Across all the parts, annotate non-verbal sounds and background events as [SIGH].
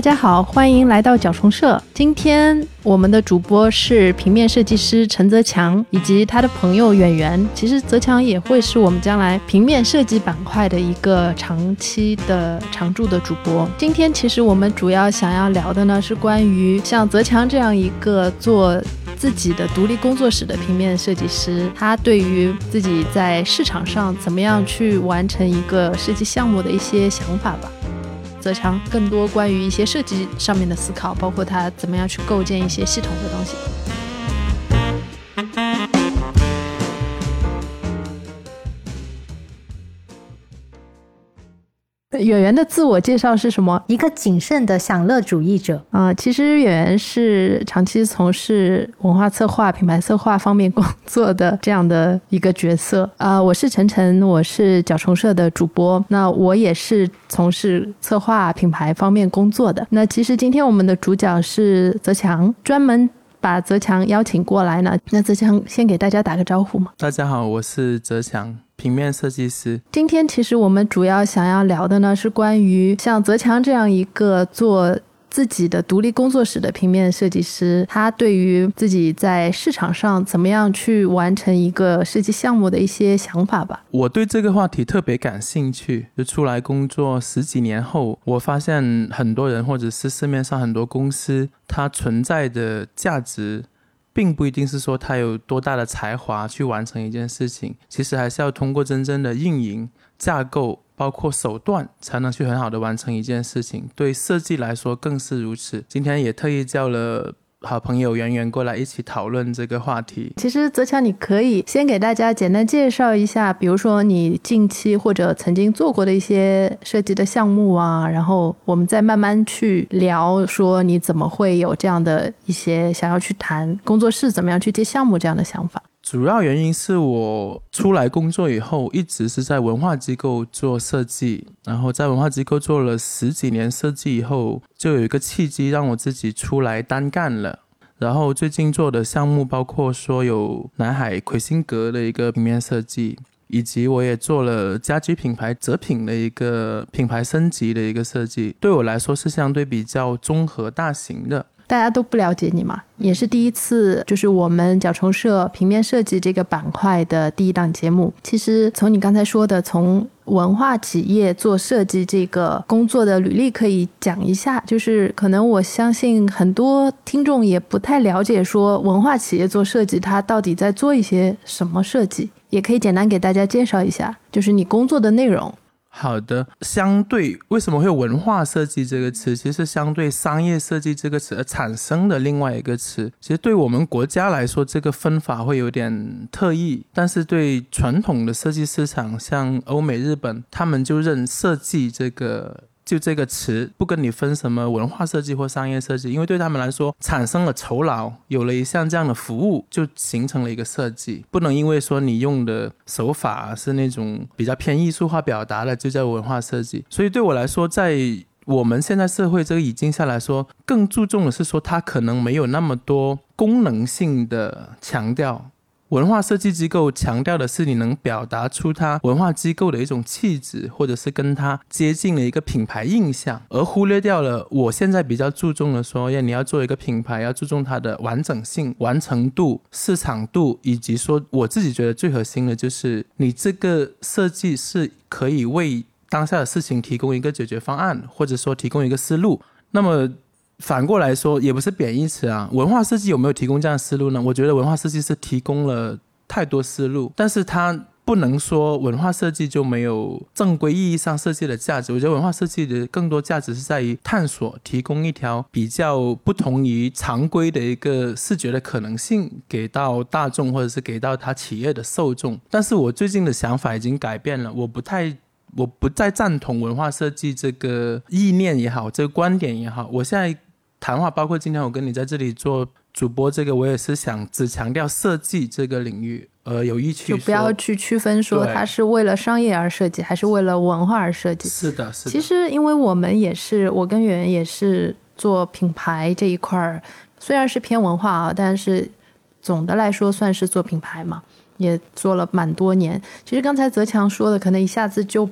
大家好，欢迎来到角虫社。今天我们的主播是平面设计师陈泽强以及他的朋友远远。其实泽强也会是我们将来平面设计板块的一个长期的常驻的主播。今天其实我们主要想要聊的呢，是关于像泽强这样一个做自己的独立工作室的平面设计师，他对于自己在市场上怎么样去完成一个设计项目的一些想法吧。则强更多关于一些设计上面的思考，包括他怎么样去构建一些系统的东西。演员的自我介绍是什么？一个谨慎的享乐主义者啊，其实演员是长期从事文化策划、品牌策划方面工作的这样的一个角色啊。我是晨晨，我是角虫社的主播，那我也是从事策划、品牌方面工作的。那其实今天我们的主角是泽强，专门把泽强邀请过来呢。那泽强先给大家打个招呼嘛。大家好，我是泽强。平面设计师。今天其实我们主要想要聊的呢，是关于像泽强这样一个做自己的独立工作室的平面设计师，他对于自己在市场上怎么样去完成一个设计项目的一些想法吧。我对这个话题特别感兴趣。就出来工作十几年后，我发现很多人或者是市面上很多公司，它存在的价值。并不一定是说他有多大的才华去完成一件事情，其实还是要通过真正的运营架构，包括手段，才能去很好的完成一件事情。对设计来说更是如此。今天也特意叫了。好朋友圆圆过来一起讨论这个话题。其实泽强，你可以先给大家简单介绍一下，比如说你近期或者曾经做过的一些设计的项目啊，然后我们再慢慢去聊，说你怎么会有这样的一些想要去谈工作室怎么样去接项目这样的想法。主要原因是我出来工作以后，一直是在文化机构做设计，然后在文化机构做了十几年设计以后，就有一个契机让我自己出来单干了。然后最近做的项目包括说有南海魁星阁的一个平面设计，以及我也做了家居品牌泽品的一个品牌升级的一个设计，对我来说是相对比较综合大型的。大家都不了解你嘛，也是第一次，就是我们角虫社平面设计这个板块的第一档节目。其实从你刚才说的，从文化企业做设计这个工作的履历可以讲一下，就是可能我相信很多听众也不太了解，说文化企业做设计，它到底在做一些什么设计，也可以简单给大家介绍一下，就是你工作的内容。好的，相对为什么会有文化设计这个词？其实相对商业设计这个词而产生的另外一个词。其实对我们国家来说，这个分法会有点特异，但是对传统的设计市场，像欧美、日本，他们就认设计这个。就这个词，不跟你分什么文化设计或商业设计，因为对他们来说产生了酬劳，有了一项这样的服务，就形成了一个设计。不能因为说你用的手法是那种比较偏艺术化表达的，就叫文化设计。所以对我来说，在我们现在社会这个语境下来说，更注重的是说它可能没有那么多功能性的强调。文化设计机构强调的是你能表达出它文化机构的一种气质，或者是跟它接近的一个品牌印象，而忽略掉了我现在比较注重的说，要你要做一个品牌，要注重它的完整性、完成度、市场度，以及说我自己觉得最核心的就是你这个设计是可以为当下的事情提供一个解决方案，或者说提供一个思路。那么。反过来说，也不是贬义词啊。文化设计有没有提供这样的思路呢？我觉得文化设计是提供了太多思路，但是它不能说文化设计就没有正规意义上设计的价值。我觉得文化设计的更多价值是在于探索，提供一条比较不同于常规的一个视觉的可能性给到大众，或者是给到他企业的受众。但是我最近的想法已经改变了，我不太。我不再赞同文化设计这个意念也好，这个观点也好，我现在。谈话包括今天我跟你在这里做主播，这个我也是想只强调设计这个领域，呃，有意去就不要去区分说它是为了商业而设计，还是为了文化而设计。是的，是的。其实因为我们也是，我跟圆圆也是做品牌这一块儿，虽然是偏文化啊，但是总的来说算是做品牌嘛，也做了蛮多年。其实刚才泽强说的，可能一下子就。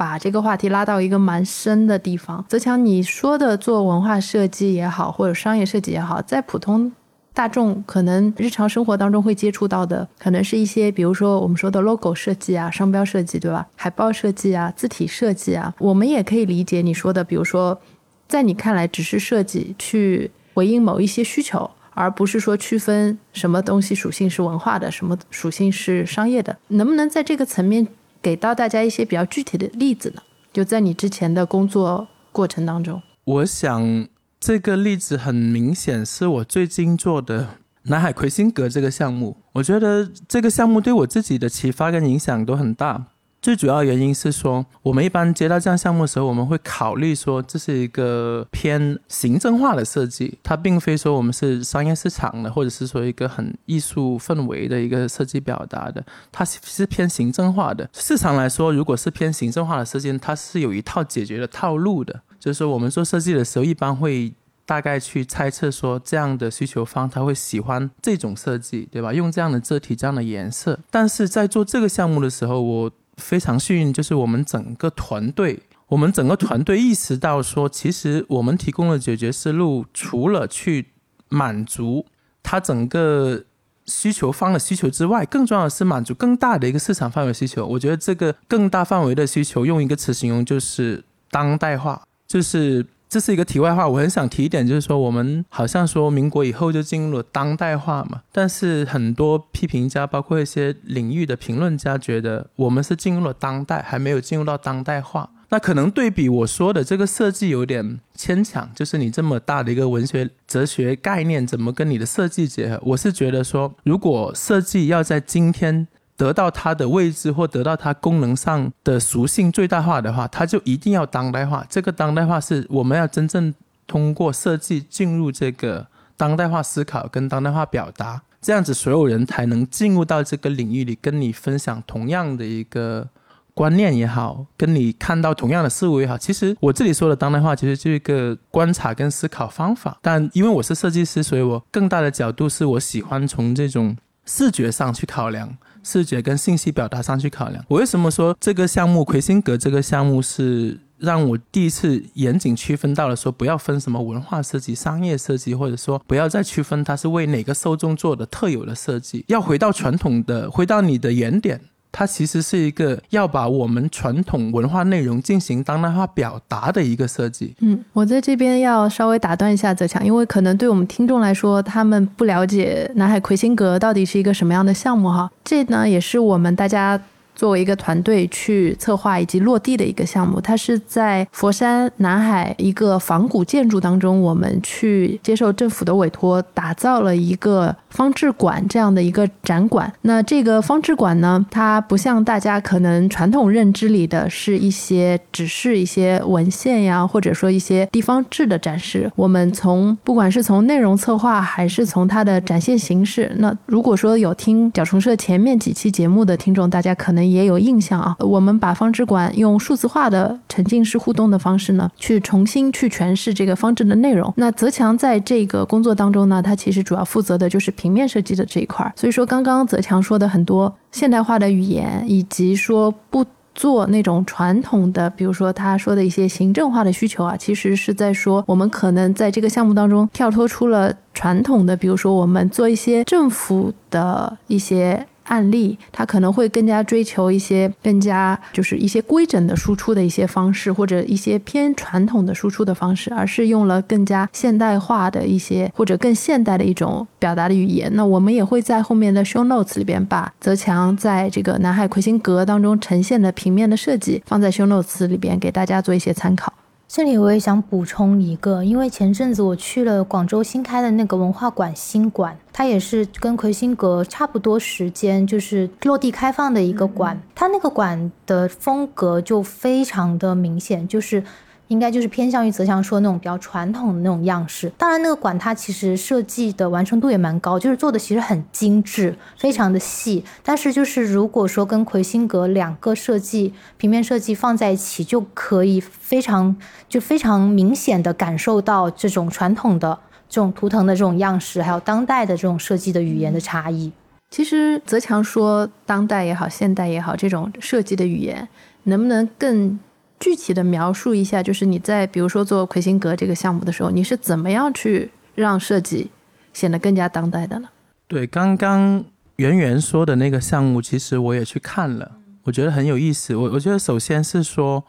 把这个话题拉到一个蛮深的地方。泽强，你说的做文化设计也好，或者商业设计也好，在普通大众可能日常生活当中会接触到的，可能是一些，比如说我们说的 logo 设计啊、商标设计，对吧？海报设计啊、字体设计啊，我们也可以理解你说的，比如说，在你看来只是设计去回应某一些需求。而不是说区分什么东西属性是文化的，什么属性是商业的，能不能在这个层面给到大家一些比较具体的例子呢？就在你之前的工作过程当中，我想这个例子很明显是我最近做的南海魁星阁这个项目，我觉得这个项目对我自己的启发跟影响都很大。最主要原因是说，我们一般接到这样项目的时候，我们会考虑说，这是一个偏行政化的设计，它并非说我们是商业市场的，或者是说一个很艺术氛围的一个设计表达的，它是偏行政化的。市场来说，如果是偏行政化的设计，它是有一套解决的套路的，就是说我们做设计的时候，一般会大概去猜测说，这样的需求方他会喜欢这种设计，对吧？用这样的字体、这样的颜色。但是在做这个项目的时候，我非常幸运，就是我们整个团队，我们整个团队意识到说，其实我们提供的解决思路，除了去满足他整个需求方的需求之外，更重要的是满足更大的一个市场范围需求。我觉得这个更大范围的需求，用一个词形容就是当代化，就是。这是一个题外话，我很想提一点，就是说我们好像说民国以后就进入了当代化嘛，但是很多批评家，包括一些领域的评论家，觉得我们是进入了当代，还没有进入到当代化。那可能对比我说的这个设计有点牵强，就是你这么大的一个文学哲学概念，怎么跟你的设计结合？我是觉得说，如果设计要在今天。得到它的位置或得到它功能上的属性最大化的话，它就一定要当代化。这个当代化是我们要真正通过设计进入这个当代化思考跟当代化表达，这样子所有人才能进入到这个领域里，跟你分享同样的一个观念也好，跟你看到同样的事物也好。其实我这里说的当代化，其实就是一个观察跟思考方法。但因为我是设计师，所以我更大的角度是我喜欢从这种视觉上去考量。视觉跟信息表达上去考量。我为什么说这个项目魁星阁这个项目是让我第一次严谨区分到了说不要分什么文化设计、商业设计，或者说不要再区分它是为哪个受众做的特有的设计，要回到传统的，回到你的原点。它其实是一个要把我们传统文化内容进行当代化表达的一个设计。嗯，我在这边要稍微打断一下泽强，因为可能对我们听众来说，他们不了解南海魁星阁到底是一个什么样的项目哈。这呢，也是我们大家。作为一个团队去策划以及落地的一个项目，它是在佛山南海一个仿古建筑当中，我们去接受政府的委托，打造了一个方志馆这样的一个展馆。那这个方志馆呢，它不像大家可能传统认知里的是一些只是一些文献呀，或者说一些地方志的展示。我们从不管是从内容策划，还是从它的展现形式，那如果说有听角虫社前面几期节目的听众，大家可能。也有印象啊，我们把方志馆用数字化的沉浸式互动的方式呢，去重新去诠释这个方志的内容。那泽强在这个工作当中呢，他其实主要负责的就是平面设计的这一块儿。所以说，刚刚泽强说的很多现代化的语言，以及说不做那种传统的，比如说他说的一些行政化的需求啊，其实是在说我们可能在这个项目当中跳脱出了传统的，比如说我们做一些政府的一些。案例，他可能会更加追求一些更加就是一些规整的输出的一些方式，或者一些偏传统的输出的方式，而是用了更加现代化的一些或者更现代的一种表达的语言。那我们也会在后面的 show notes 里边把泽强在这个南海魁星阁当中呈现的平面的设计放在 show notes 里边给大家做一些参考。这里我也想补充一个，因为前阵子我去了广州新开的那个文化馆新馆，它也是跟魁星阁差不多时间，就是落地开放的一个馆，它那个馆的风格就非常的明显，就是。应该就是偏向于泽强说那种比较传统的那种样式。当然，那个馆它其实设计的完成度也蛮高，就是做的其实很精致，非常的细。但是就是如果说跟魁星阁两个设计平面设计放在一起，就可以非常就非常明显的感受到这种传统的这种图腾的这种样式，还有当代的这种设计的语言的差异。其实泽强说当代也好，现代也好，这种设计的语言能不能更？具体的描述一下，就是你在比如说做魁星阁这个项目的时候，你是怎么样去让设计显得更加当代的呢？对，刚刚圆圆说的那个项目，其实我也去看了，我觉得很有意思。我我觉得首先是说，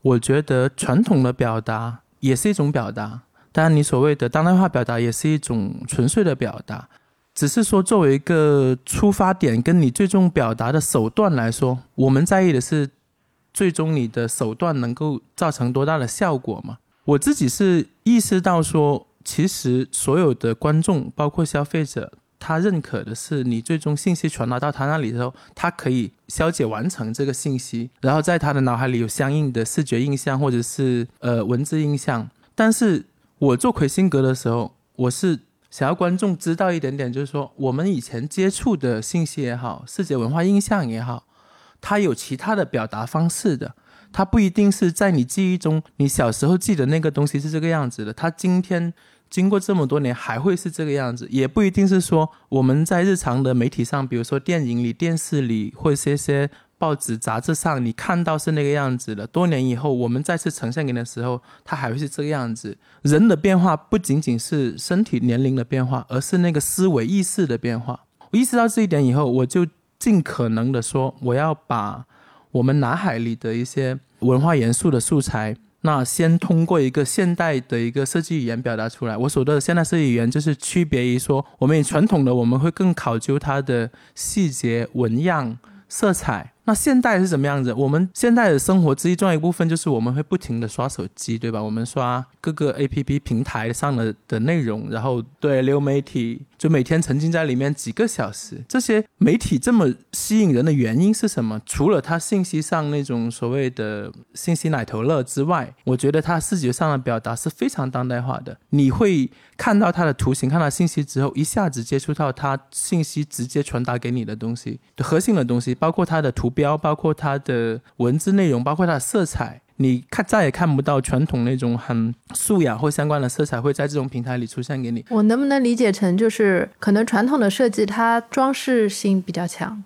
我觉得传统的表达也是一种表达，当然你所谓的当代化表达也是一种纯粹的表达，只是说作为一个出发点，跟你最终表达的手段来说，我们在意的是。最终你的手段能够造成多大的效果吗？我自己是意识到说，其实所有的观众，包括消费者，他认可的是你最终信息传达到他那里的时候，他可以消解完成这个信息，然后在他的脑海里有相应的视觉印象或者是呃文字印象。但是我做魁星阁的时候，我是想要观众知道一点点，就是说我们以前接触的信息也好，视觉文化印象也好。它有其他的表达方式的，它不一定是在你记忆中，你小时候记得那个东西是这个样子的，它今天经过这么多年还会是这个样子，也不一定是说我们在日常的媒体上，比如说电影里、电视里或者一些报纸、杂志上，你看到是那个样子的，多年以后我们再次呈现给你的时候，它还会是这个样子。人的变化不仅仅是身体年龄的变化，而是那个思维意识的变化。我意识到这一点以后，我就。尽可能的说，我要把我们脑海里的一些文化元素的素材，那先通过一个现代的一个设计语言表达出来。我所说的现代设计语言，就是区别于说，我们以传统的我们会更考究它的细节、纹样、色彩。那现代是什么样子？我们现代的生活之一重要一部分就是我们会不停的刷手机，对吧？我们刷各个 A P P 平台上的的内容，然后对流媒体就每天沉浸在里面几个小时。这些媒体这么吸引人的原因是什么？除了它信息上那种所谓的信息奶头乐之外，我觉得它视觉上的表达是非常当代化的。你会看到它的图形，看到信息之后，一下子接触到它信息直接传达给你的东西核心的东西，包括它的图。标包括它的文字内容，包括它的色彩，你看再也看不到传统那种很素雅或相关的色彩会在这种平台里出现给你。我能不能理解成就是可能传统的设计它装饰性比较强？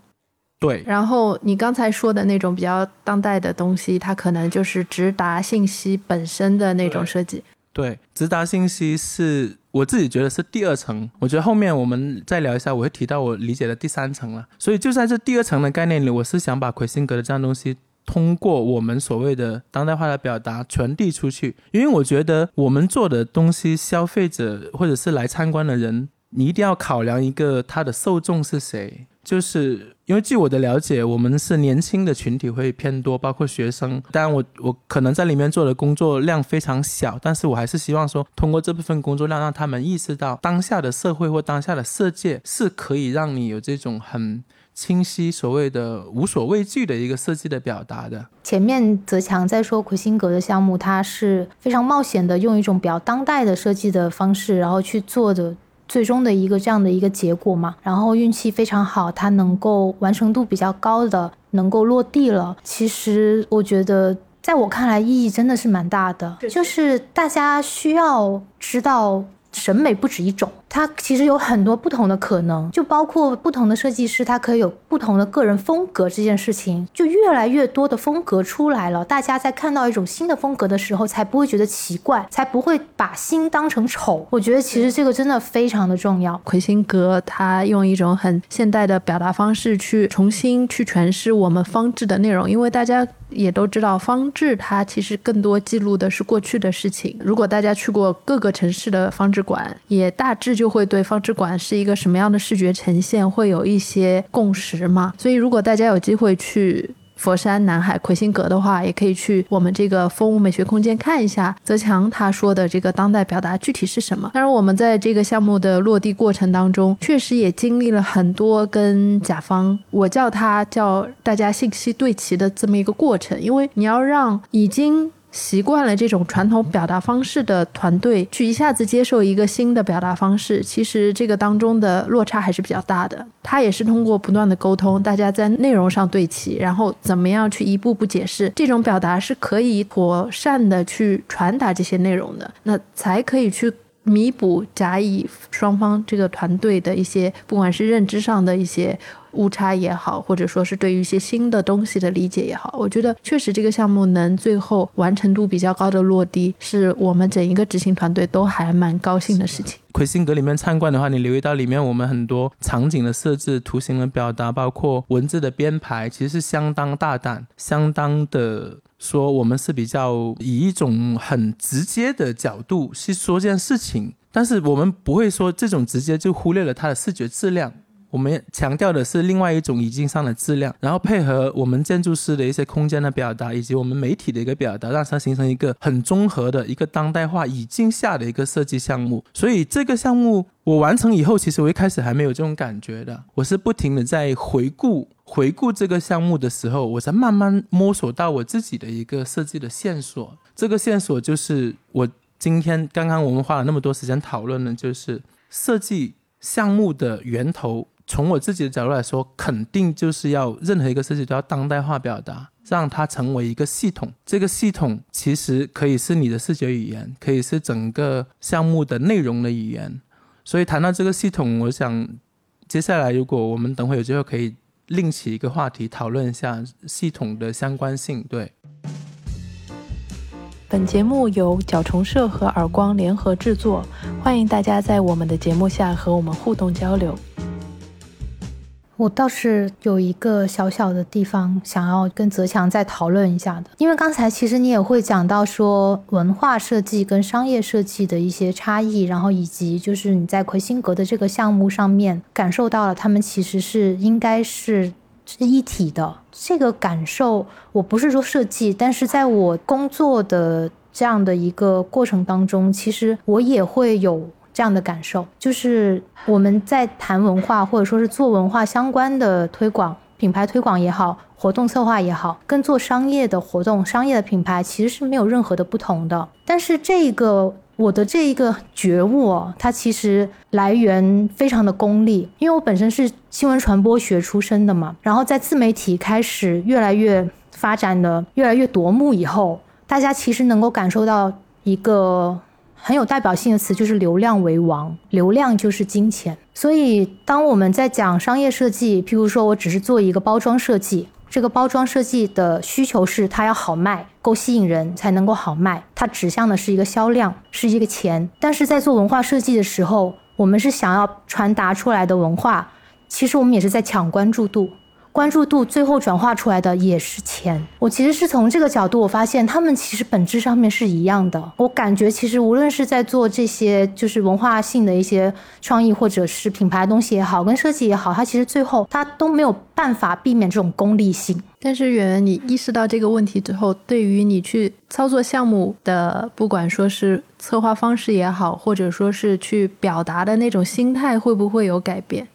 对。然后你刚才说的那种比较当代的东西，它可能就是直达信息本身的那种设计。对，直达信息是我自己觉得是第二层，我觉得后面我们再聊一下，我会提到我理解的第三层了。所以就在这第二层的概念里，我是想把魁星格的这样东西，通过我们所谓的当代化的表达传递出去，因为我觉得我们做的东西，消费者或者是来参观的人，你一定要考量一个他的受众是谁。就是因为据我的了解，我们是年轻的群体会偏多，包括学生。当然，我我可能在里面做的工作量非常小，但是我还是希望说，通过这部分工作量，让他们意识到当下的社会或当下的世界是可以让你有这种很清晰所谓的无所畏惧的一个设计的表达的。前面泽强在说魁星阁的项目，它是非常冒险的，用一种比较当代的设计的方式，然后去做的。最终的一个这样的一个结果嘛，然后运气非常好，它能够完成度比较高的能够落地了。其实我觉得，在我看来意义真的是蛮大的，就是大家需要知道。审美不止一种，它其实有很多不同的可能，就包括不同的设计师，他可以有不同的个人风格。这件事情就越来越多的风格出来了，大家在看到一种新的风格的时候，才不会觉得奇怪，才不会把新当成丑。我觉得其实这个真的非常的重要。魁星阁他用一种很现代的表达方式去重新去诠释我们方志的内容，因为大家。也都知道，方志它其实更多记录的是过去的事情。如果大家去过各个城市的方志馆，也大致就会对方志馆是一个什么样的视觉呈现会有一些共识嘛。所以，如果大家有机会去。佛山南海魁星阁的话，也可以去我们这个风物美学空间看一下泽强他说的这个当代表达具体是什么。当然，我们在这个项目的落地过程当中，确实也经历了很多跟甲方，我叫他叫大家信息对齐的这么一个过程，因为你要让已经。习惯了这种传统表达方式的团队，去一下子接受一个新的表达方式，其实这个当中的落差还是比较大的。他也是通过不断的沟通，大家在内容上对齐，然后怎么样去一步步解释，这种表达是可以妥善的去传达这些内容的，那才可以去弥补甲乙双方这个团队的一些，不管是认知上的一些。误差也好，或者说是对于一些新的东西的理解也好，我觉得确实这个项目能最后完成度比较高的落地，是我们整一个执行团队都还蛮高兴的事情。魁星阁里面参观的话，你留意到里面我们很多场景的设置、图形的表达，包括文字的编排，其实是相当大胆、相当的说我们是比较以一种很直接的角度去说这件事情，但是我们不会说这种直接就忽略了它的视觉质量。我们强调的是另外一种语境上的质量，然后配合我们建筑师的一些空间的表达，以及我们媒体的一个表达，让它形成一个很综合的一个当代化语境下的一个设计项目。所以这个项目我完成以后，其实我一开始还没有这种感觉的，我是不停的在回顾回顾这个项目的时候，我才慢慢摸索到我自己的一个设计的线索。这个线索就是我今天刚刚我们花了那么多时间讨论的，就是设计项目的源头。从我自己的角度来说，肯定就是要任何一个设计都要当代化表达，让它成为一个系统。这个系统其实可以是你的视觉语言，可以是整个项目的内容的语言。所以谈到这个系统，我想接下来如果我们等会有机会，可以另起一个话题讨论一下系统的相关性。对。本节目由角虫社和耳光联合制作，欢迎大家在我们的节目下和我们互动交流。我倒是有一个小小的地方想要跟泽强再讨论一下的，因为刚才其实你也会讲到说文化设计跟商业设计的一些差异，然后以及就是你在魁星阁的这个项目上面感受到了他们其实是应该是是一体的。这个感受我不是说设计，但是在我工作的这样的一个过程当中，其实我也会有。这样的感受，就是我们在谈文化，或者说是做文化相关的推广、品牌推广也好，活动策划也好，跟做商业的活动、商业的品牌其实是没有任何的不同的。但是这个我的这一个觉悟，哦它其实来源非常的功利，因为我本身是新闻传播学出身的嘛，然后在自媒体开始越来越发展的越来越夺目以后，大家其实能够感受到一个。很有代表性的词就是“流量为王”，流量就是金钱。所以，当我们在讲商业设计，譬如说我只是做一个包装设计，这个包装设计的需求是它要好卖，够吸引人才能够好卖，它指向的是一个销量，是一个钱。但是在做文化设计的时候，我们是想要传达出来的文化，其实我们也是在抢关注度。关注度最后转化出来的也是钱。我其实是从这个角度，我发现他们其实本质上面是一样的。我感觉其实无论是在做这些就是文化性的一些创意，或者是品牌东西也好，跟设计也好，它其实最后它都没有办法避免这种功利性。但是圆圆，你意识到这个问题之后，对于你去操作项目的，不管说是策划方式也好，或者说是去表达的那种心态，会不会有改变？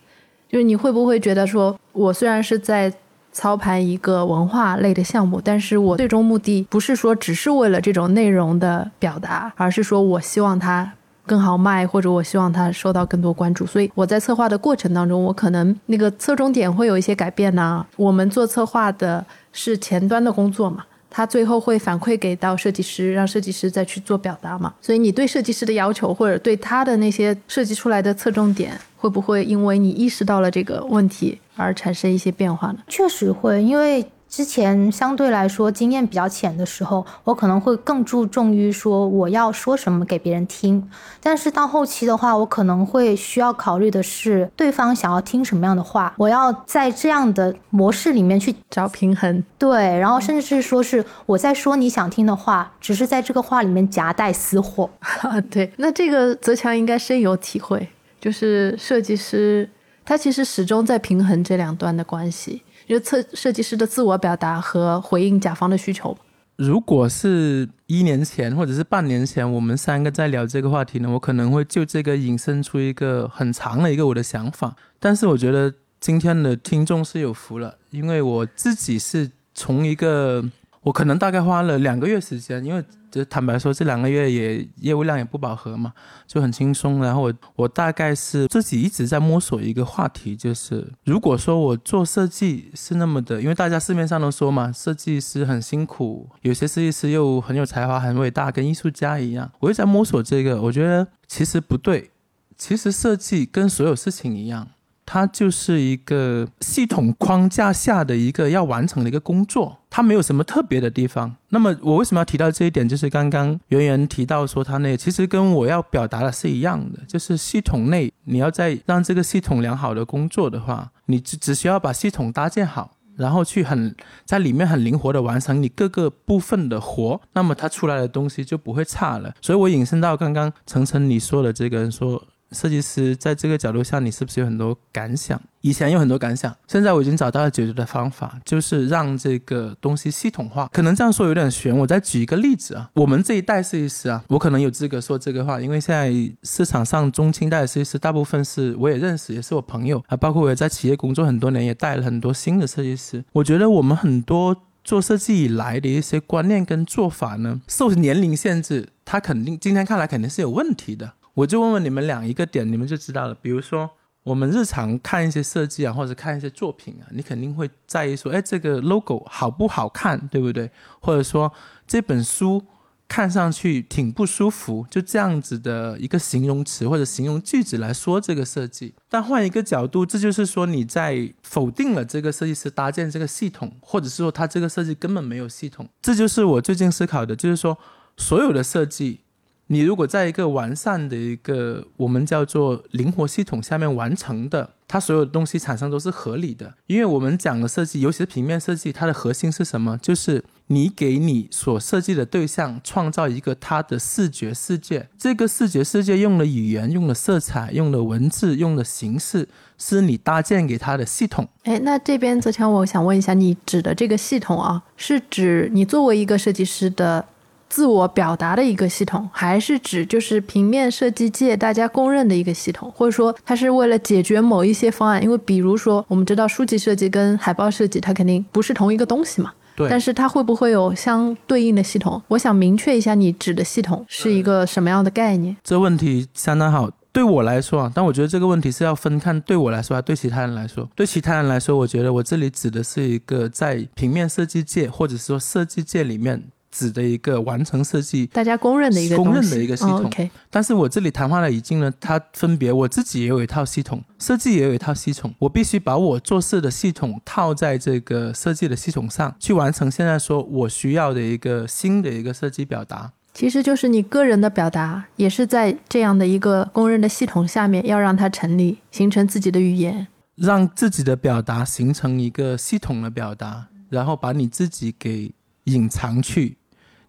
就是你会不会觉得说，我虽然是在操盘一个文化类的项目，但是我最终目的不是说只是为了这种内容的表达，而是说我希望它更好卖，或者我希望它受到更多关注。所以我在策划的过程当中，我可能那个侧重点会有一些改变呢。我们做策划的是前端的工作嘛。他最后会反馈给到设计师，让设计师再去做表达嘛。所以你对设计师的要求，或者对他的那些设计出来的侧重点，会不会因为你意识到了这个问题而产生一些变化呢？确实会，因为。之前相对来说经验比较浅的时候，我可能会更注重于说我要说什么给别人听。但是到后期的话，我可能会需要考虑的是对方想要听什么样的话，我要在这样的模式里面去找平衡。对，然后甚至是说是我在说你想听的话，只是在这个话里面夹带私货。[LAUGHS] 对，那这个泽强应该深有体会，就是设计师他其实始终在平衡这两端的关系。就测设计师的自我表达和回应甲方的需求。如果是一年前或者是半年前，我们三个在聊这个话题呢，我可能会就这个引申出一个很长的一个我的想法。但是我觉得今天的听众是有福了，因为我自己是从一个。我可能大概花了两个月时间，因为就坦白说，这两个月也业务量也不饱和嘛，就很轻松。然后我我大概是自己一直在摸索一个话题，就是如果说我做设计是那么的，因为大家市面上都说嘛，设计师很辛苦，有些设计师又很有才华、很伟大，跟艺术家一样。我一直在摸索这个，我觉得其实不对，其实设计跟所有事情一样，它就是一个系统框架下的一个要完成的一个工作，它没有什么特别的地方。那么我为什么要提到这一点？就是刚刚圆圆提到说，它那其实跟我要表达的是一样的，就是系统内你要在让这个系统良好的工作的话，你只只需要把系统搭建好。然后去很在里面很灵活的完成你各个部分的活，那么它出来的东西就不会差了。所以我引申到刚刚程程你说的这个说。设计师在这个角度下，你是不是有很多感想？以前有很多感想，现在我已经找到了解决的方法，就是让这个东西系统化。可能这样说有点悬，我再举一个例子啊。我们这一代设计师啊，我可能有资格说这个话，因为现在市场上中青代的设计师大部分是我也认识，也是我朋友啊，包括我也在企业工作很多年，也带了很多新的设计师。我觉得我们很多做设计以来的一些观念跟做法呢，受年龄限制，它肯定今天看来肯定是有问题的。我就问问你们俩一个点，你们就知道了。比如说，我们日常看一些设计啊，或者看一些作品啊，你肯定会在意说，哎，这个 logo 好不好看，对不对？或者说这本书看上去挺不舒服，就这样子的一个形容词或者形容句子来说这个设计。但换一个角度，这就是说你在否定了这个设计师搭建这个系统，或者是说他这个设计根本没有系统。这就是我最近思考的，就是说所有的设计。你如果在一个完善的一个我们叫做灵活系统下面完成的，它所有的东西产生都是合理的。因为我们讲的设计，尤其是平面设计，它的核心是什么？就是你给你所设计的对象创造一个它的视觉世界。这个视觉世界用的语言、用的色彩、用的文字、用的形式，是你搭建给它的系统。哎，那这边泽强，我想问一下，你指的这个系统啊，是指你作为一个设计师的？自我表达的一个系统，还是指就是平面设计界大家公认的一个系统，或者说它是为了解决某一些方案？因为比如说，我们知道书籍设计跟海报设计，它肯定不是同一个东西嘛。对。但是它会不会有相对应的系统？我想明确一下，你指的系统是一个什么样的概念？这问题相当好。对我来说啊，但我觉得这个问题是要分看，对我来说，还对其他人来说。对其他人来说，我觉得我这里指的是一个在平面设计界，或者说设计界里面。指的一个完成设计，大家公认的一个公认的一个系统。但是我这里谈话的语境呢，它分别我自己也有一套系统，设计也有一套系统，我必须把我做事的系统套在这个设计的系统上去完成。现在说我需要的一个新的一个设计表达，其实就是你个人的表达，也是在这样的一个公认的系统下面，要让它成立，形成自己的语言，让自己的表达形成一个系统的表达，然后把你自己给隐藏去。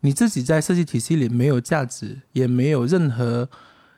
你自己在设计体系里没有价值，也没有任何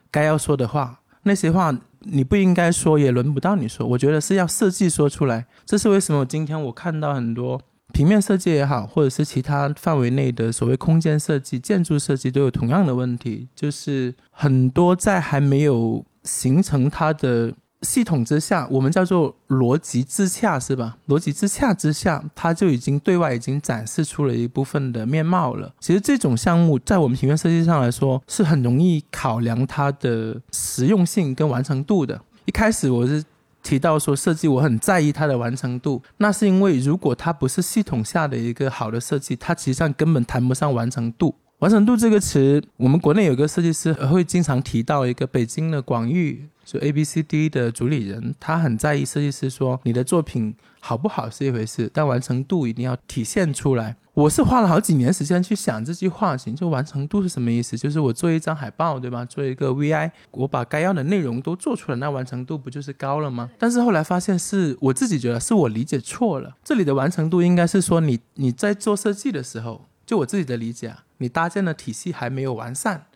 该要说的话，那些话你不应该说，也轮不到你说。我觉得是要设计说出来。这是为什么？今天我看到很多平面设计也好，或者是其他范围内的所谓空间设计、建筑设计，都有同样的问题，就是很多在还没有形成它的。系统之下，我们叫做逻辑自洽，是吧？逻辑自洽之下，它就已经对外已经展示出了一部分的面貌了。其实这种项目在我们平面设计上来说，是很容易考量它的实用性跟完成度的。一开始我是提到说设计，我很在意它的完成度，那是因为如果它不是系统下的一个好的设计，它实际上根本谈不上完成度。完成度这个词，我们国内有个设计师会经常提到一个北京的广域。就 A B C D 的主理人，他很在意设计师说你的作品好不好是一回事，但完成度一定要体现出来。我是花了好几年时间去想这句话，型，就完成度是什么意思？就是我做一张海报，对吧？做一个 V I，我把该要的内容都做出来，那完成度不就是高了吗？但是后来发现是我自己觉得是我理解错了，这里的完成度应该是说你你在做设计的时候，就我自己的理解，你搭建的体系还没有完善，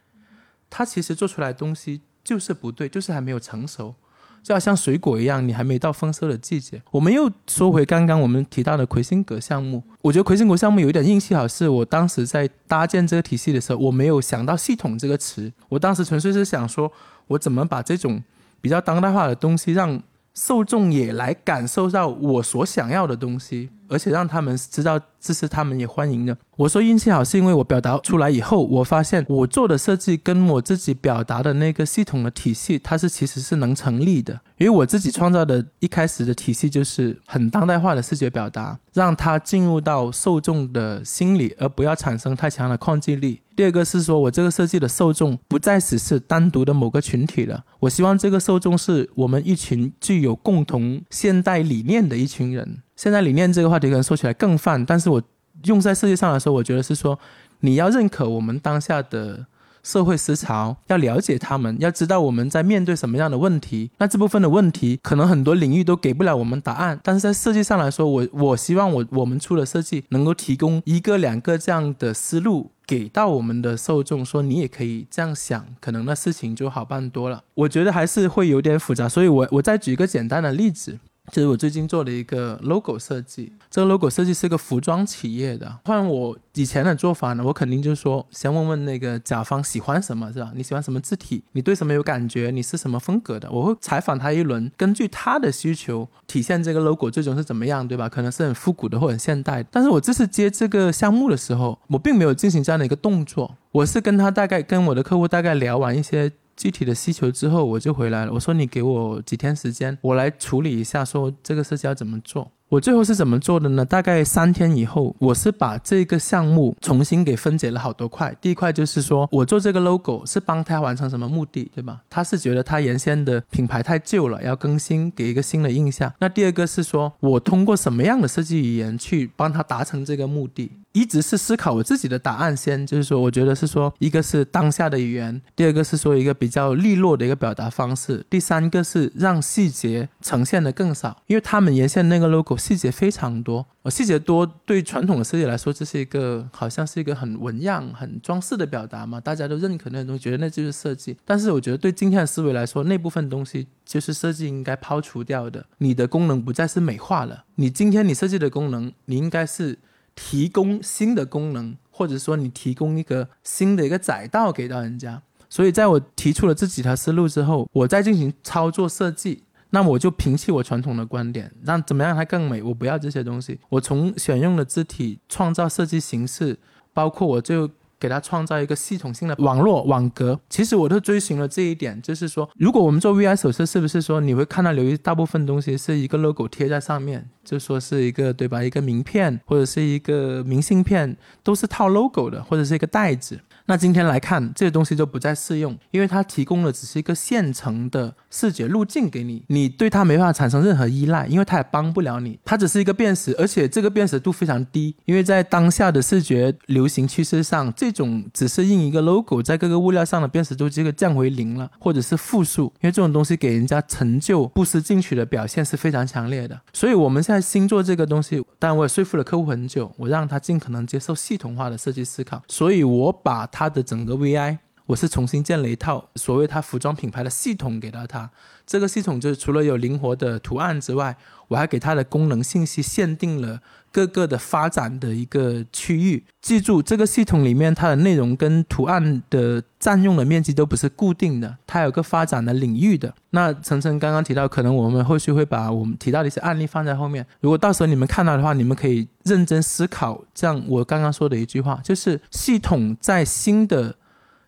它其实做出来的东西。就是不对，就是还没有成熟，就好像水果一样，你还没到丰收的季节。我们又说回刚刚我们提到的魁星阁项目，我觉得魁星阁项目有一点运气好，是我当时在搭建这个体系的时候，我没有想到系统这个词，我当时纯粹是想说，我怎么把这种比较当代化的东西，让受众也来感受到我所想要的东西。而且让他们知道这是他们也欢迎的。我说运气好，是因为我表达出来以后，我发现我做的设计跟我自己表达的那个系统的体系，它是其实是能成立的。因为我自己创造的一开始的体系就是很当代化的视觉表达，让它进入到受众的心里，而不要产生太强的抗拒力。第二个是说我这个设计的受众不再只是单独的某个群体了，我希望这个受众是我们一群具有共同现代理念的一群人。现在理念这个话题可能说起来更泛，但是我。用在设计上来说，我觉得是说，你要认可我们当下的社会思潮，要了解他们，要知道我们在面对什么样的问题。那这部分的问题，可能很多领域都给不了我们答案，但是在设计上来说，我我希望我我们出的设计能够提供一个两个这样的思路给到我们的受众，说你也可以这样想，可能那事情就好办多了。我觉得还是会有点复杂，所以我我再举一个简单的例子。就是我最近做的一个 logo 设计，这个 logo 设计是一个服装企业的。换我以前的做法呢，我肯定就是说，先问问那个甲方喜欢什么，是吧？你喜欢什么字体？你对什么有感觉？你是什么风格的？我会采访他一轮，根据他的需求体现这个 logo 最终是怎么样，对吧？可能是很复古的或很现代。但是我这次接这个项目的时候，我并没有进行这样的一个动作，我是跟他大概跟我的客户大概聊完一些。具体的需求之后，我就回来了。我说你给我几天时间，我来处理一下，说这个设计要怎么做。我最后是怎么做的呢？大概三天以后，我是把这个项目重新给分解了好多块。第一块就是说我做这个 logo 是帮他完成什么目的，对吧？他是觉得他原先的品牌太旧了，要更新，给一个新的印象。那第二个是说我通过什么样的设计语言去帮他达成这个目的？一直是思考我自己的答案先，就是说我觉得是说一个是当下的语言，第二个是说一个比较利落的一个表达方式，第三个是让细节呈现的更少，因为他们原先那个 logo。细节非常多，呃，细节多对传统的设计来说，这是一个好像是一个很纹样、很装饰的表达嘛，大家都认可那种东西，觉得那就是设计。但是我觉得对今天的思维来说，那部分东西就是设计应该抛除掉的。你的功能不再是美化了，你今天你设计的功能，你应该是提供新的功能，或者说你提供一个新的一个载道给到人家。所以在我提出了这几条思路之后，我再进行操作设计。那我就摒弃我传统的观点，让怎么样它更美？我不要这些东西。我从选用的字体、创造设计形式，包括我就给他创造一个系统性的网络网格。其实我都追寻了这一点，就是说，如果我们做 VI 手册，是不是说你会看到留一大部分东西是一个 logo 贴在上面，就说是一个对吧？一个名片或者是一个明信片，都是套 logo 的，或者是一个袋子。那今天来看这些东西就不再适用，因为它提供的只是一个现成的视觉路径给你，你对它没办法产生任何依赖，因为它也帮不了你，它只是一个辨识，而且这个辨识度非常低，因为在当下的视觉流行趋势上，这种只是印一个 logo 在各个物料上的辨识度这个降为零了，或者是负数，因为这种东西给人家成就不思进取的表现是非常强烈的，所以我们现在新做这个东西，但我也说服了客户很久，我让他尽可能接受系统化的设计思考，所以我把它。它的整个 VI，我是重新建了一套所谓它服装品牌的系统给到它。这个系统就是除了有灵活的图案之外，我还给它的功能信息限定了各个的发展的一个区域。记住，这个系统里面它的内容跟图案的占用的面积都不是固定的，它有个发展的领域的。那晨晨刚刚提到，可能我们后续会把我们提到的一些案例放在后面。如果到时候你们看到的话，你们可以认真思考，这样我刚刚说的一句话，就是系统在新的。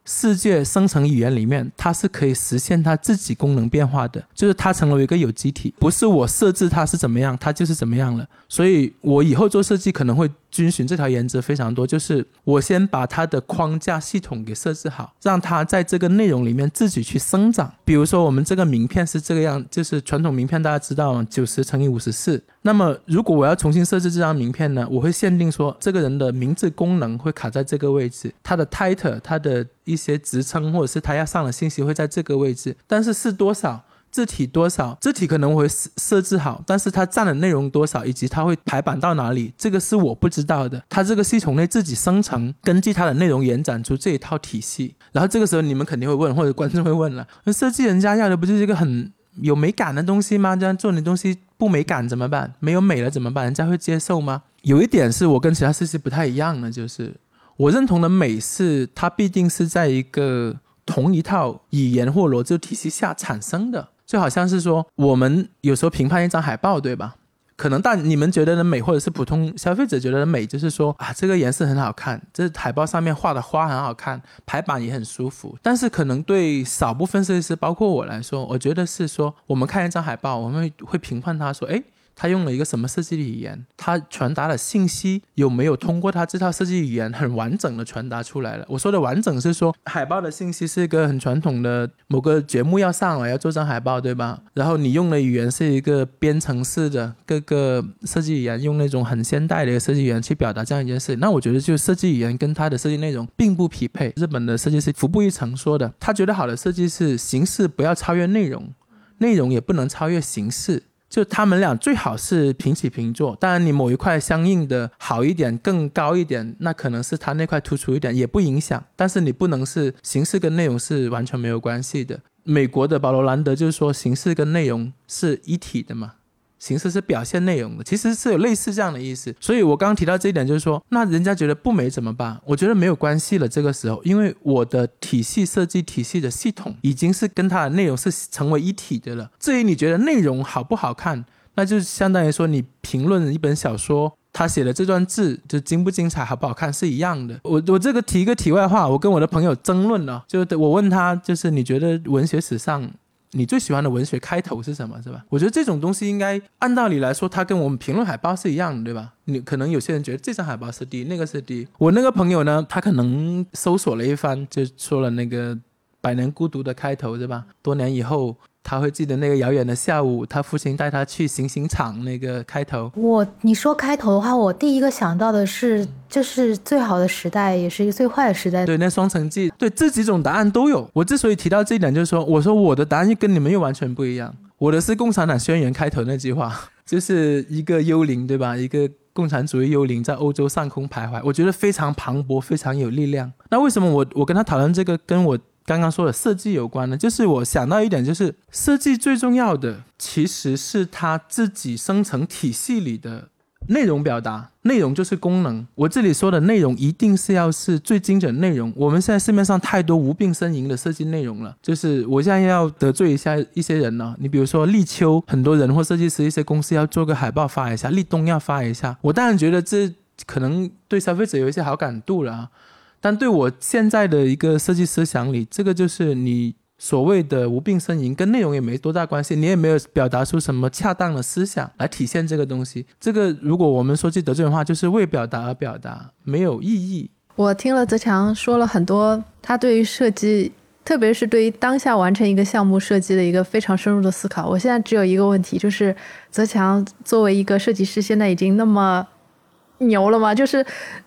世界生成语言里面，它是可以实现它自己功能变化的，就是它成为一个有机体，不是我设置它是怎么样，它就是怎么样了。所以我以后做设计可能会。遵循这条原则非常多，就是我先把它的框架系统给设置好，让它在这个内容里面自己去生长。比如说，我们这个名片是这个样，就是传统名片，大家知道九十乘以五十四。那么，如果我要重新设置这张名片呢，我会限定说，这个人的名字功能会卡在这个位置，他的 title，他的一些职称或者是他要上的信息会在这个位置，但是是多少？字体多少？字体可能会设设置好，但是它占的内容多少，以及它会排版到哪里，这个是我不知道的。它这个系统内自己生成，根据它的内容延展出这一套体系。然后这个时候你们肯定会问，或者观众会问了：那设计人家要的不就是一个很有美感的东西吗？这样做的东西不美感怎么办？没有美了怎么办？人家会接受吗？有一点是我跟其他设计不太一样的，就是我认同的美是它必定是在一个同一套语言或逻辑体系下产生的。就好像是说，我们有时候评判一张海报，对吧？可能大你们觉得的美，或者是普通消费者觉得的美，就是说啊，这个颜色很好看，这海报上面画的花很好看，排版也很舒服。但是可能对少部分设计师，包括我来说，我觉得是说，我们看一张海报，我们会评判他说，哎。他用了一个什么设计语言？他传达的信息有没有通过他这套设计语言很完整的传达出来了？我说的完整是说，[LAUGHS] 海报的信息是一个很传统的某个节目要上了，要做张海报，对吧？然后你用的语言是一个编程式的各个设计语言，用那种很现代的一个设计语言去表达这样一件事，那我觉得就设计语言跟他的设计内容并不匹配。日本的设计师服部一成说的，他觉得好的设计是形式不要超越内容，内容也不能超越形式。就他们俩最好是平起平坐，当然你某一块相应的好一点、更高一点，那可能是他那块突出一点也不影响。但是你不能是形式跟内容是完全没有关系的。美国的保罗·兰德就是说，形式跟内容是一体的嘛。形式是表现内容的，其实是有类似这样的意思。所以我刚刚提到这一点，就是说，那人家觉得不美怎么办？我觉得没有关系了。这个时候，因为我的体系设计体系的系统已经是跟它的内容是成为一体的了。至于你觉得内容好不好看，那就相当于说你评论一本小说，他写的这段字就精不精彩、好不好看是一样的。我我这个提一个题外话，我跟我的朋友争论了，就我问他，就是你觉得文学史上。你最喜欢的文学开头是什么？是吧？我觉得这种东西应该按道理来说，它跟我们评论海报是一样的，对吧？你可能有些人觉得这张海报是 D，那个是 D。我那个朋友呢，他可能搜索了一番，就说了那个《百年孤独》的开头，对吧？多年以后。他会记得那个遥远的下午，他父亲带他去行刑场那个开头。我你说开头的话，我第一个想到的是，就是最好的时代，也是一个最坏的时代。对，那双城记，对这几种答案都有。我之所以提到这一点，就是说，我说我的答案又跟你们又完全不一样。我的是《共产党宣言》开头那句话，[LAUGHS] 就是一个幽灵，对吧？一个共产主义幽灵在欧洲上空徘徊，我觉得非常磅礴，非常有力量。那为什么我我跟他讨论这个，跟我。刚刚说的设计有关的，就是我想到一点，就是设计最重要的其实是它自己生成体系里的内容表达，内容就是功能。我这里说的内容一定是要是最精准内容。我们现在市面上太多无病呻吟的设计内容了，就是我现在要得罪一下一些人呢。你比如说立秋，很多人或设计师一些公司要做个海报发一下，立冬要发一下，我当然觉得这可能对消费者有一些好感度了。但对我现在的一个设计思想里，这个就是你所谓的无病呻吟，跟内容也没多大关系，你也没有表达出什么恰当的思想来体现这个东西。这个如果我们说句得罪人话，就是为表达而表达，没有意义。我听了泽强说了很多，他对于设计，特别是对于当下完成一个项目设计的一个非常深入的思考。我现在只有一个问题，就是泽强作为一个设计师，现在已经那么。牛了吗？就是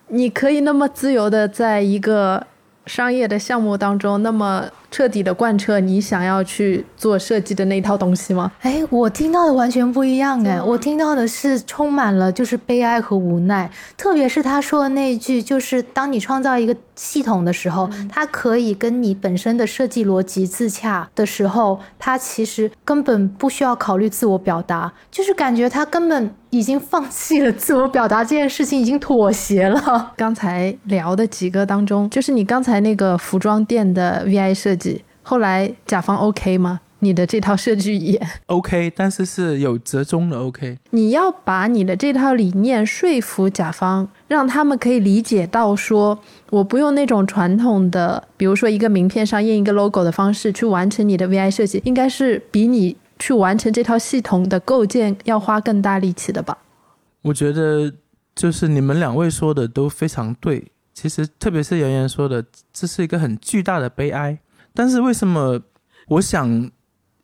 你可以那么自由的在一个商业的项目当中，那么彻底的贯彻你想要去做设计的那一套东西吗？哎，我听到的完全不一样哎，我听到的是充满了就是悲哀和无奈，特别是他说的那一句，就是当你创造一个。系统的时候，它可以跟你本身的设计逻辑自洽的时候，它其实根本不需要考虑自我表达，就是感觉他根本已经放弃了自我表达这件事情，已经妥协了。[LAUGHS] 刚才聊的几个当中，就是你刚才那个服装店的 VI 设计，后来甲方 OK 吗？你的这套设计语言 [LAUGHS] OK，但是是有折中的 OK。你要把你的这套理念说服甲方，让他们可以理解到，说我不用那种传统的，比如说一个名片上印一个 logo 的方式去完成你的 VI 设计，应该是比你去完成这套系统的构建要花更大力气的吧？我觉得就是你们两位说的都非常对。其实特别是圆圆说的，这是一个很巨大的悲哀。但是为什么我想？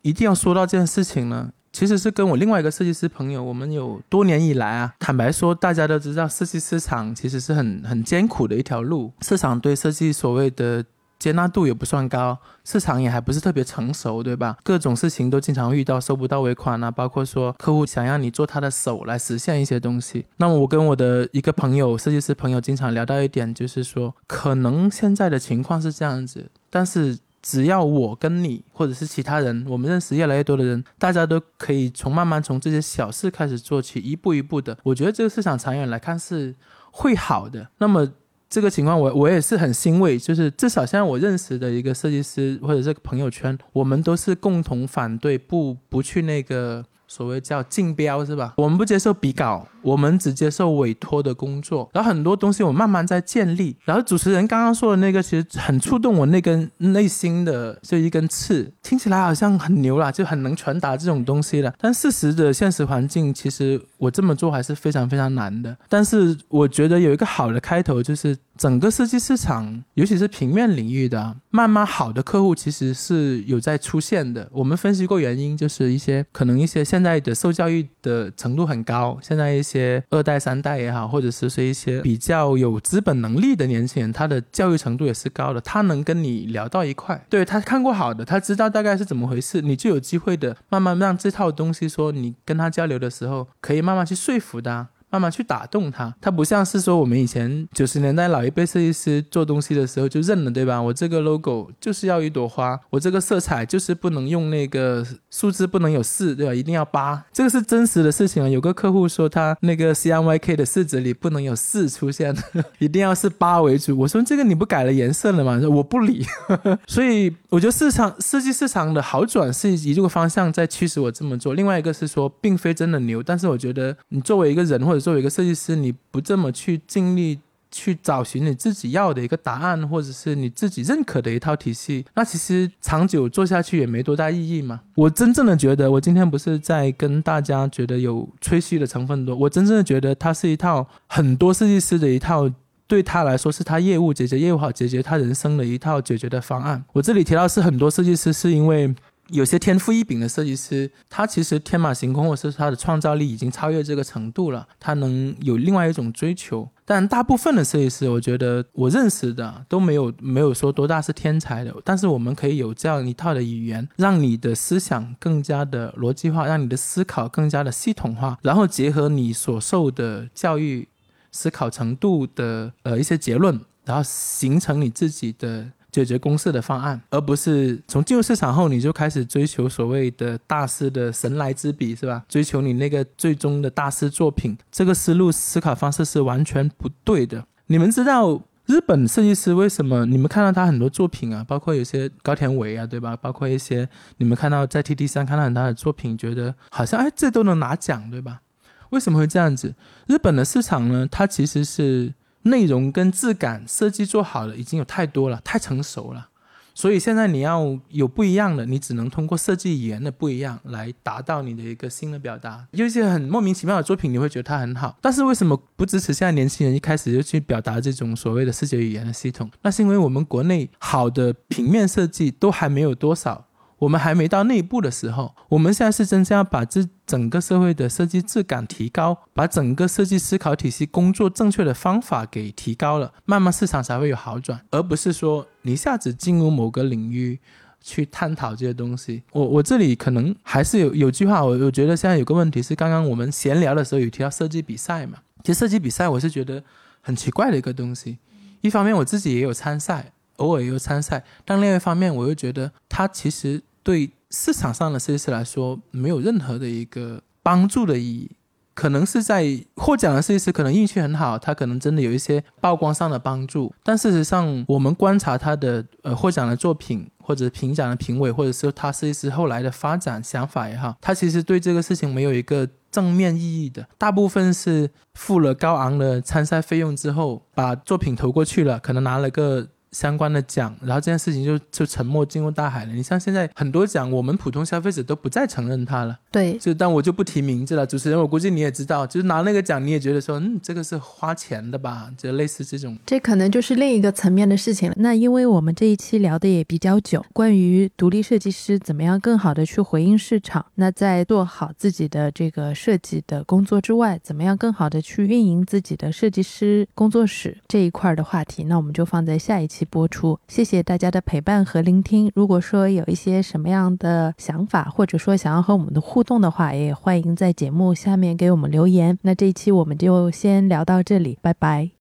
一定要说到这件事情呢，其实是跟我另外一个设计师朋友，我们有多年以来啊，坦白说，大家都知道，设计市场其实是很很艰苦的一条路，市场对设计所谓的接纳度也不算高，市场也还不是特别成熟，对吧？各种事情都经常遇到收不到尾款啊，包括说客户想要你做他的手来实现一些东西。那么我跟我的一个朋友，设计师朋友，经常聊到一点，就是说，可能现在的情况是这样子，但是。只要我跟你，或者是其他人，我们认识越来越多的人，大家都可以从慢慢从这些小事开始做起，一步一步的。我觉得这个市场长远来看是会好的。那么这个情况，我我也是很欣慰，就是至少现在我认识的一个设计师或者是朋友圈，我们都是共同反对不不去那个。所谓叫竞标是吧？我们不接受比稿，我们只接受委托的工作。然后很多东西我慢慢在建立。然后主持人刚刚说的那个，其实很触动我那根内心的就一根刺，听起来好像很牛啦，就很能传达这种东西了。但事实的现实环境，其实我这么做还是非常非常难的。但是我觉得有一个好的开头就是。整个设计市场，尤其是平面领域的，慢慢好的客户其实是有在出现的。我们分析过原因，就是一些可能一些现在的受教育的程度很高，现在一些二代三代也好，或者是说一些比较有资本能力的年轻人，他的教育程度也是高的，他能跟你聊到一块，对他看过好的，他知道大概是怎么回事，你就有机会的慢慢让这套东西说你跟他交流的时候，可以慢慢去说服他。慢慢去打动他，他不像是说我们以前九十年代老一辈设计师做东西的时候就认了，对吧？我这个 logo 就是要一朵花，我这个色彩就是不能用那个数字不能有四，对吧？一定要八，这个是真实的事情啊。有个客户说他那个 C M Y K 的式子里不能有四出现，[LAUGHS] 一定要是八为主。我说这个你不改了颜色了吗？我不理。[LAUGHS] 所以我觉得市场设计市场的好转是以这个方向在驱使我这么做。另外一个是说，并非真的牛，但是我觉得你作为一个人或者作为一个设计师，你不这么去尽力去找寻你自己要的一个答案，或者是你自己认可的一套体系，那其实长久做下去也没多大意义嘛。我真正的觉得，我今天不是在跟大家觉得有吹嘘的成分多，我真正的觉得它是一套很多设计师的一套，对他来说是他业务解决业务好，解决他人生的一套解决的方案。我这里提到是很多设计师是因为。有些天赋异禀的设计师，他其实天马行空，或者是他的创造力已经超越这个程度了，他能有另外一种追求。但大部分的设计师，我觉得我认识的都没有没有说多大是天才的。但是我们可以有这样一套的语言，让你的思想更加的逻辑化，让你的思考更加的系统化，然后结合你所受的教育、思考程度的呃一些结论，然后形成你自己的。解决公式的方案，而不是从进入市场后你就开始追求所谓的大师的神来之笔，是吧？追求你那个最终的大师作品，这个思路思考方式是完全不对的。你们知道日本设计师为什么？你们看到他很多作品啊，包括有些高田伟啊，对吧？包括一些你们看到在 T T 上看到很多的作品，觉得好像哎，这都能拿奖，对吧？为什么会这样子？日本的市场呢？它其实是。内容跟质感设计做好了，已经有太多了，太成熟了。所以现在你要有不一样的，你只能通过设计语言的不一样来达到你的一个新的表达。有一些很莫名其妙的作品，你会觉得它很好，但是为什么不支持现在年轻人一开始就去表达这种所谓的视觉语言的系统？那是因为我们国内好的平面设计都还没有多少。我们还没到那一步的时候，我们现在是真正要把这整个社会的设计质感提高，把整个设计思考体系工作正确的方法给提高了，慢慢市场才会有好转，而不是说你一下子进入某个领域去探讨这些东西。我我这里可能还是有有句话，我我觉得现在有个问题是，刚刚我们闲聊的时候有提到设计比赛嘛，其实设计比赛我是觉得很奇怪的一个东西，一方面我自己也有参赛，偶尔也有参赛，但另外一方面我又觉得它其实。对市场上的设计师来说，没有任何的一个帮助的意义。可能是。在获奖的设计师可能运气很好，他可能真的有一些曝光上的帮助。但事实上，我们观察他的呃获奖的作品，或者评奖的评委，或者是。他设计师后来的发展想法也好，他其实对这个事情没有一个正面意义的。大部分是。付了高昂的参赛费用之后，把作品投过去了，可能拿了个。相关的奖，然后这件事情就就沉没进入大海了。你像现在很多奖，我们普通消费者都不再承认它了。对，就但我就不提名字了。主持人，我估计你也知道，就是拿那个奖，你也觉得说，嗯，这个是花钱的吧？就类似这种。这可能就是另一个层面的事情了。那因为我们这一期聊的也比较久，关于独立设计师怎么样更好的去回应市场，那在做好自己的这个设计的工作之外，怎么样更好的去运营自己的设计师工作室这一块的话题，那我们就放在下一播出，谢谢大家的陪伴和聆听。如果说有一些什么样的想法，或者说想要和我们的互动的话，也欢迎在节目下面给我们留言。那这一期我们就先聊到这里，拜拜。